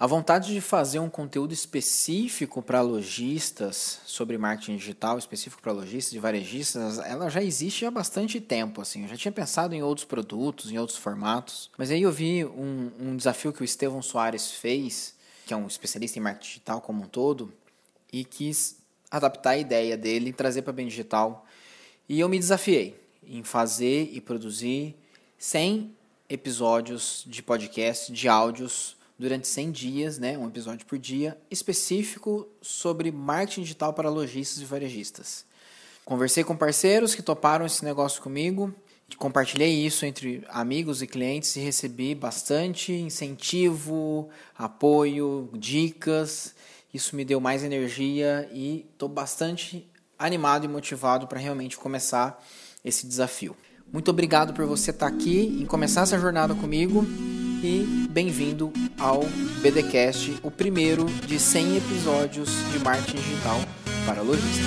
A vontade de fazer um conteúdo específico para lojistas sobre marketing digital, específico para lojistas e varejistas, ela já existe há bastante tempo. Assim, eu já tinha pensado em outros produtos, em outros formatos, mas aí eu vi um, um desafio que o Estevão Soares fez, que é um especialista em marketing digital como um todo, e quis adaptar a ideia dele trazer para bem digital. E eu me desafiei em fazer e produzir 100 episódios de podcast, de áudios durante 100 dias, né, um episódio por dia, específico sobre marketing digital para lojistas e varejistas. Conversei com parceiros que toparam esse negócio comigo, compartilhei isso entre amigos e clientes e recebi bastante incentivo, apoio, dicas. Isso me deu mais energia e estou bastante animado e motivado para realmente começar esse desafio. Muito obrigado por você estar aqui e começar essa jornada comigo e bem-vindo ao BDcast, o primeiro de 100 episódios de marketing digital para lojistas.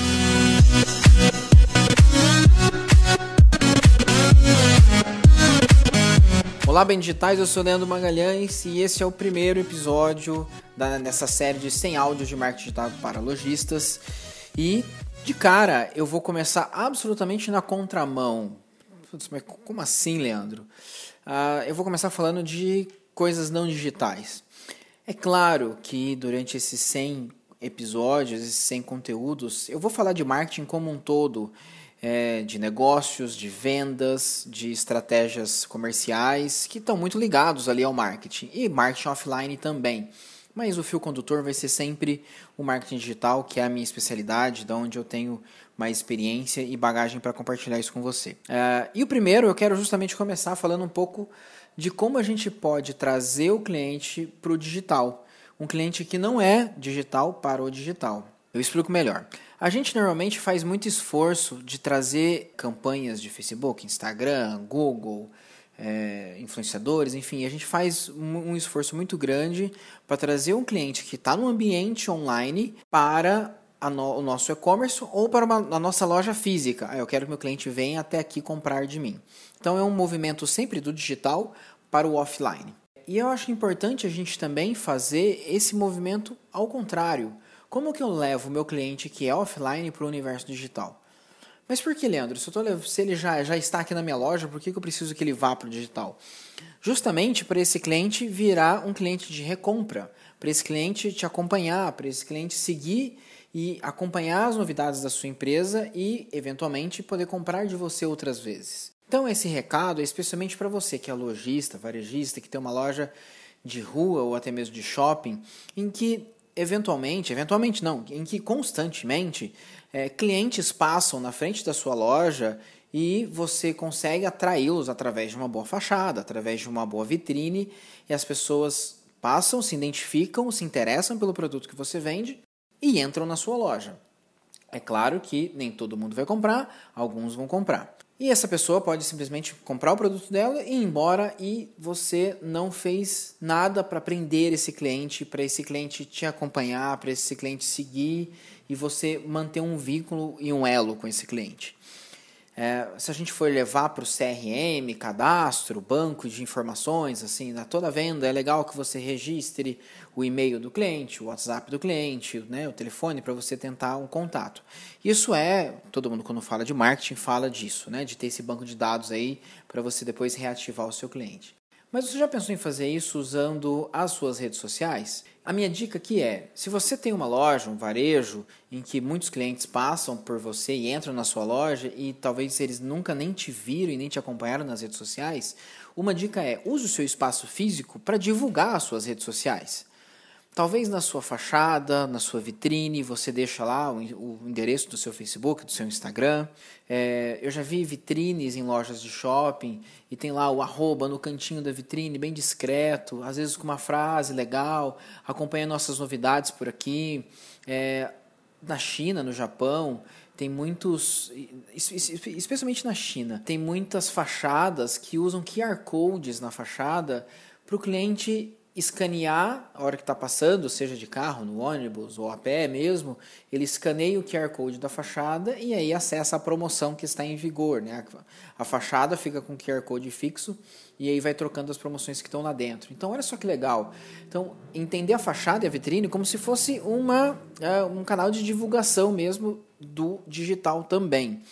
Olá, bem digitais, eu sou Leandro Magalhães e esse é o primeiro episódio da, dessa série de 100 áudios de marketing digital para lojistas. E de cara, eu vou começar absolutamente na contramão. Mas como assim, Leandro? Uh, eu vou começar falando de coisas não digitais. É claro que durante esses 100 episódios, esses 100 conteúdos, eu vou falar de marketing como um todo, é, de negócios, de vendas, de estratégias comerciais que estão muito ligados ali ao marketing e marketing offline também. Mas o fio condutor vai ser sempre o marketing digital, que é a minha especialidade, da onde eu tenho mais experiência e bagagem para compartilhar isso com você. Uh, e o primeiro, eu quero justamente começar falando um pouco de como a gente pode trazer o cliente para o digital. Um cliente que não é digital para o digital. Eu explico melhor. A gente normalmente faz muito esforço de trazer campanhas de Facebook, Instagram, Google, é, influenciadores, enfim, a gente faz um esforço muito grande para trazer um cliente que está no ambiente online para no, o nosso e-commerce ou para uma, a nossa loja física. Ah, eu quero que meu cliente venha até aqui comprar de mim. Então é um movimento sempre do digital para o offline. E eu acho importante a gente também fazer esse movimento ao contrário. Como que eu levo meu cliente que é offline para o universo digital? Mas por que, Leandro? Se, tô, se ele já, já está aqui na minha loja, por que, que eu preciso que ele vá para o digital? Justamente para esse cliente virar um cliente de recompra, para esse cliente te acompanhar, para esse cliente seguir e acompanhar as novidades da sua empresa e, eventualmente, poder comprar de você outras vezes. Então, esse recado é especialmente para você que é lojista, varejista, que tem uma loja de rua ou até mesmo de shopping, em que eventualmente, eventualmente não, em que constantemente é, clientes passam na frente da sua loja e você consegue atraí-los através de uma boa fachada, através de uma boa vitrine, e as pessoas passam, se identificam, se interessam pelo produto que você vende e entram na sua loja. É claro que nem todo mundo vai comprar, alguns vão comprar. E essa pessoa pode simplesmente comprar o produto dela e ir embora e você não fez nada para prender esse cliente, para esse cliente te acompanhar, para esse cliente seguir e você manter um vínculo e um elo com esse cliente. É, se a gente for levar para o CRM, cadastro, banco de informações, assim, na toda venda, é legal que você registre o e-mail do cliente, o WhatsApp do cliente, né, o telefone para você tentar um contato. Isso é, todo mundo quando fala de marketing fala disso, né, de ter esse banco de dados aí para você depois reativar o seu cliente. Mas você já pensou em fazer isso usando as suas redes sociais? A minha dica aqui é: se você tem uma loja, um varejo, em que muitos clientes passam por você e entram na sua loja e talvez eles nunca nem te viram e nem te acompanharam nas redes sociais, uma dica é: use o seu espaço físico para divulgar as suas redes sociais. Talvez na sua fachada, na sua vitrine, você deixa lá o, endereço do seu Facebook, do seu Instagram. É, eu já vi vitrines em lojas de shopping e tem lá o arroba no cantinho da vitrine, bem discreto, às vezes com uma frase legal, acompanha nossas novidades por aqui. É, na China, no Japão, tem muitos, especialmente na China, tem muitas fachadas que usam QR codes na fachada para o cliente escanear a hora que está passando, seja de carro, no ônibus ou a pé mesmo, ele escaneia o QR Code da fachada e aí acessa a promoção que está em vigor. Né? A fachada fica com o QR Code fixo e aí vai trocando as promoções que estão lá dentro. Então, olha só que legal. Então, entender a fachada e a vitrine como se fosse uma, é, um canal de divulgação mesmo do digital também.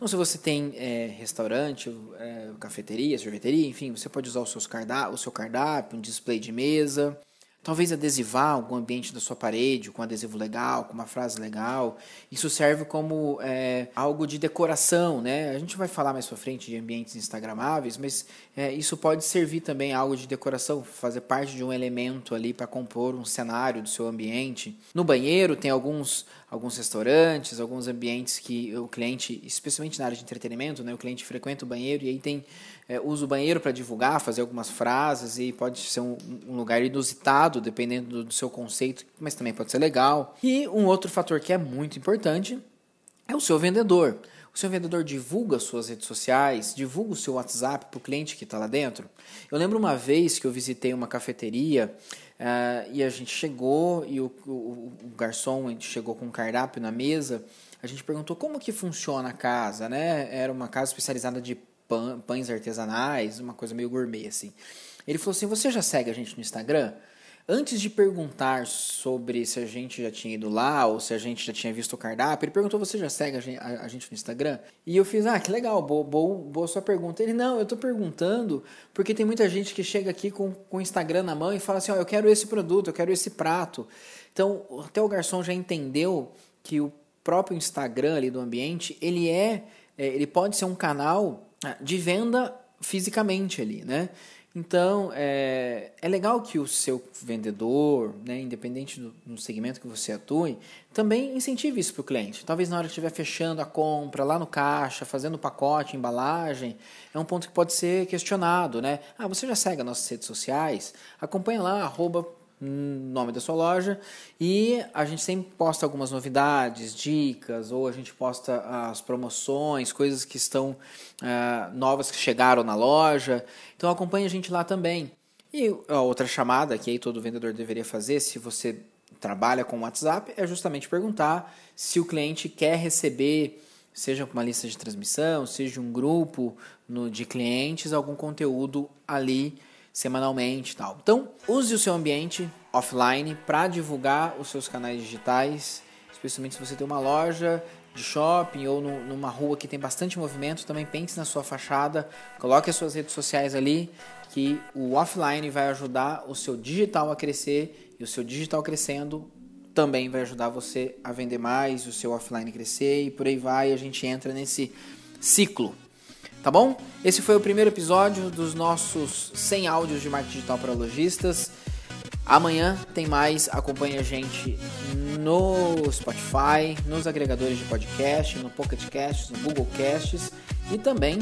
Então, se você tem é, restaurante, é, cafeteria, sorveteria, enfim, você pode usar os seus o seu cardápio, um display de mesa, Talvez adesivar algum ambiente da sua parede com um adesivo legal, com uma frase legal. Isso serve como é, algo de decoração, né? A gente vai falar mais pra frente de ambientes instagramáveis, mas é, isso pode servir também algo de decoração, fazer parte de um elemento ali para compor um cenário do seu ambiente. No banheiro tem alguns alguns restaurantes, alguns ambientes que o cliente, especialmente na área de entretenimento, né, o cliente frequenta o banheiro e aí tem é, usa o banheiro para divulgar, fazer algumas frases e pode ser um, um lugar inusitado, dependendo do, do, seu conceito, mas também pode ser legal. E um outro fator que é muito importante é o seu vendedor. O seu vendedor divulga suas redes sociais, divulga o seu WhatsApp para o cliente que está lá dentro. Eu lembro uma vez que eu visitei uma cafeteria uh, e a gente chegou e o, o, o garçom chegou com um cardápio na mesa. A gente perguntou como que funciona a casa, né? Era uma casa especializada de pães artesanais, uma coisa meio gourmet assim. Ele falou assim: Você já segue a gente no Instagram? Antes de perguntar sobre se a gente já tinha ido lá ou se a gente já tinha visto o cardápio, ele perguntou: Você já segue a gente, no Instagram? E eu fiz: Ah, que legal, boa, boa, boa sua pergunta. Ele: Não, eu tô perguntando porque tem muita gente que chega aqui com, com o Instagram na mão e fala assim: Ó, oh, eu quero esse produto, eu quero esse prato. Então, até o garçom já entendeu que o próprio Instagram ali do ambiente, ele é, é ele pode ser um canal ah, de venda fisicamente ali, né? Então, é, é legal que o seu vendedor, né, independente do, do segmento que você atue, também incentive isso para o cliente. Talvez na hora que estiver fechando a compra, lá no caixa, fazendo o pacote, embalagem, é um ponto que pode ser questionado, né? Ah, você já segue as nossas redes sociais? Acompanha lá, arroba nome da sua loja e a gente sempre posta algumas novidades, dicas ou a gente posta as promoções, coisas que estão uh, novas que chegaram na loja. Então acompanhe a gente lá também. E a outra chamada que aí todo vendedor deveria fazer, se você trabalha com WhatsApp, é justamente perguntar se o cliente quer receber, seja uma lista de transmissão, seja um grupo no, de clientes, algum conteúdo ali semanalmente tal. Então, use o seu ambiente offline para divulgar os seus canais digitais, especialmente se você tem uma loja de shopping ou no, numa rua que tem bastante movimento, também pense na sua fachada, coloque as suas redes sociais ali, que o offline vai ajudar o seu digital a crescer e o seu digital crescendo também vai ajudar você a vender mais, o seu offline crescer e por aí vai, a gente entra nesse ciclo Tá bom? Esse foi o primeiro episódio dos nossos 100 áudios de marketing digital para lojistas. Amanhã tem mais. Acompanhe a gente no Spotify, nos agregadores de podcast, no Pocket Casts, no Google Casts e também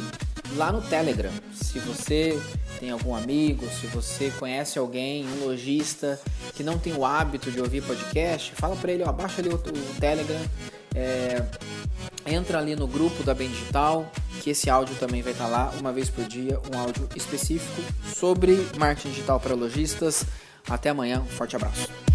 lá no Telegram. Se você tem algum amigo, se você conhece alguém, um lojista que não tem o hábito de ouvir podcast, fala para ele, ó, baixa ali o, o Telegram. É, entra ali no grupo da Bem Digital, que esse áudio também vai estar lá uma vez por dia, um áudio específico sobre marketing digital para lojistas. Até amanhã, um forte abraço.